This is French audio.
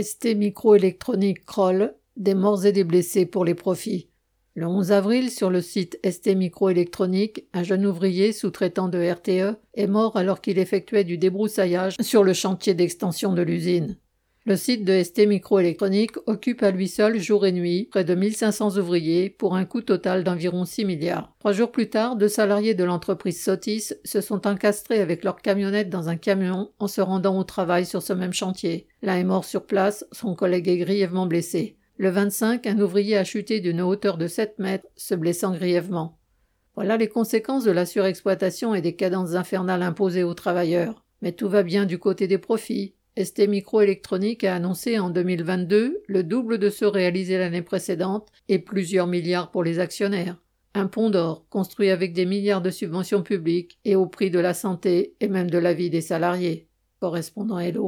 ST Microélectronique Kroll, des morts et des blessés pour les profits? Le 11 avril, sur le site ST Microélectronique, un jeune ouvrier sous-traitant de RTE est mort alors qu'il effectuait du débroussaillage sur le chantier d'extension de l'usine. Le site de ST Microélectronique occupe à lui seul jour et nuit près de 1500 ouvriers pour un coût total d'environ 6 milliards. Trois jours plus tard, deux salariés de l'entreprise Sotis se sont encastrés avec leur camionnette dans un camion en se rendant au travail sur ce même chantier. L'un est mort sur place, son collègue est grièvement blessé. Le 25, un ouvrier a chuté d'une hauteur de 7 mètres, se blessant grièvement. Voilà les conséquences de la surexploitation et des cadences infernales imposées aux travailleurs. Mais tout va bien du côté des profits. ST Microélectronique a annoncé en 2022 le double de ceux réalisés l'année précédente et plusieurs milliards pour les actionnaires. Un pont d'or construit avec des milliards de subventions publiques et au prix de la santé et même de la vie des salariés. Correspondant Hello.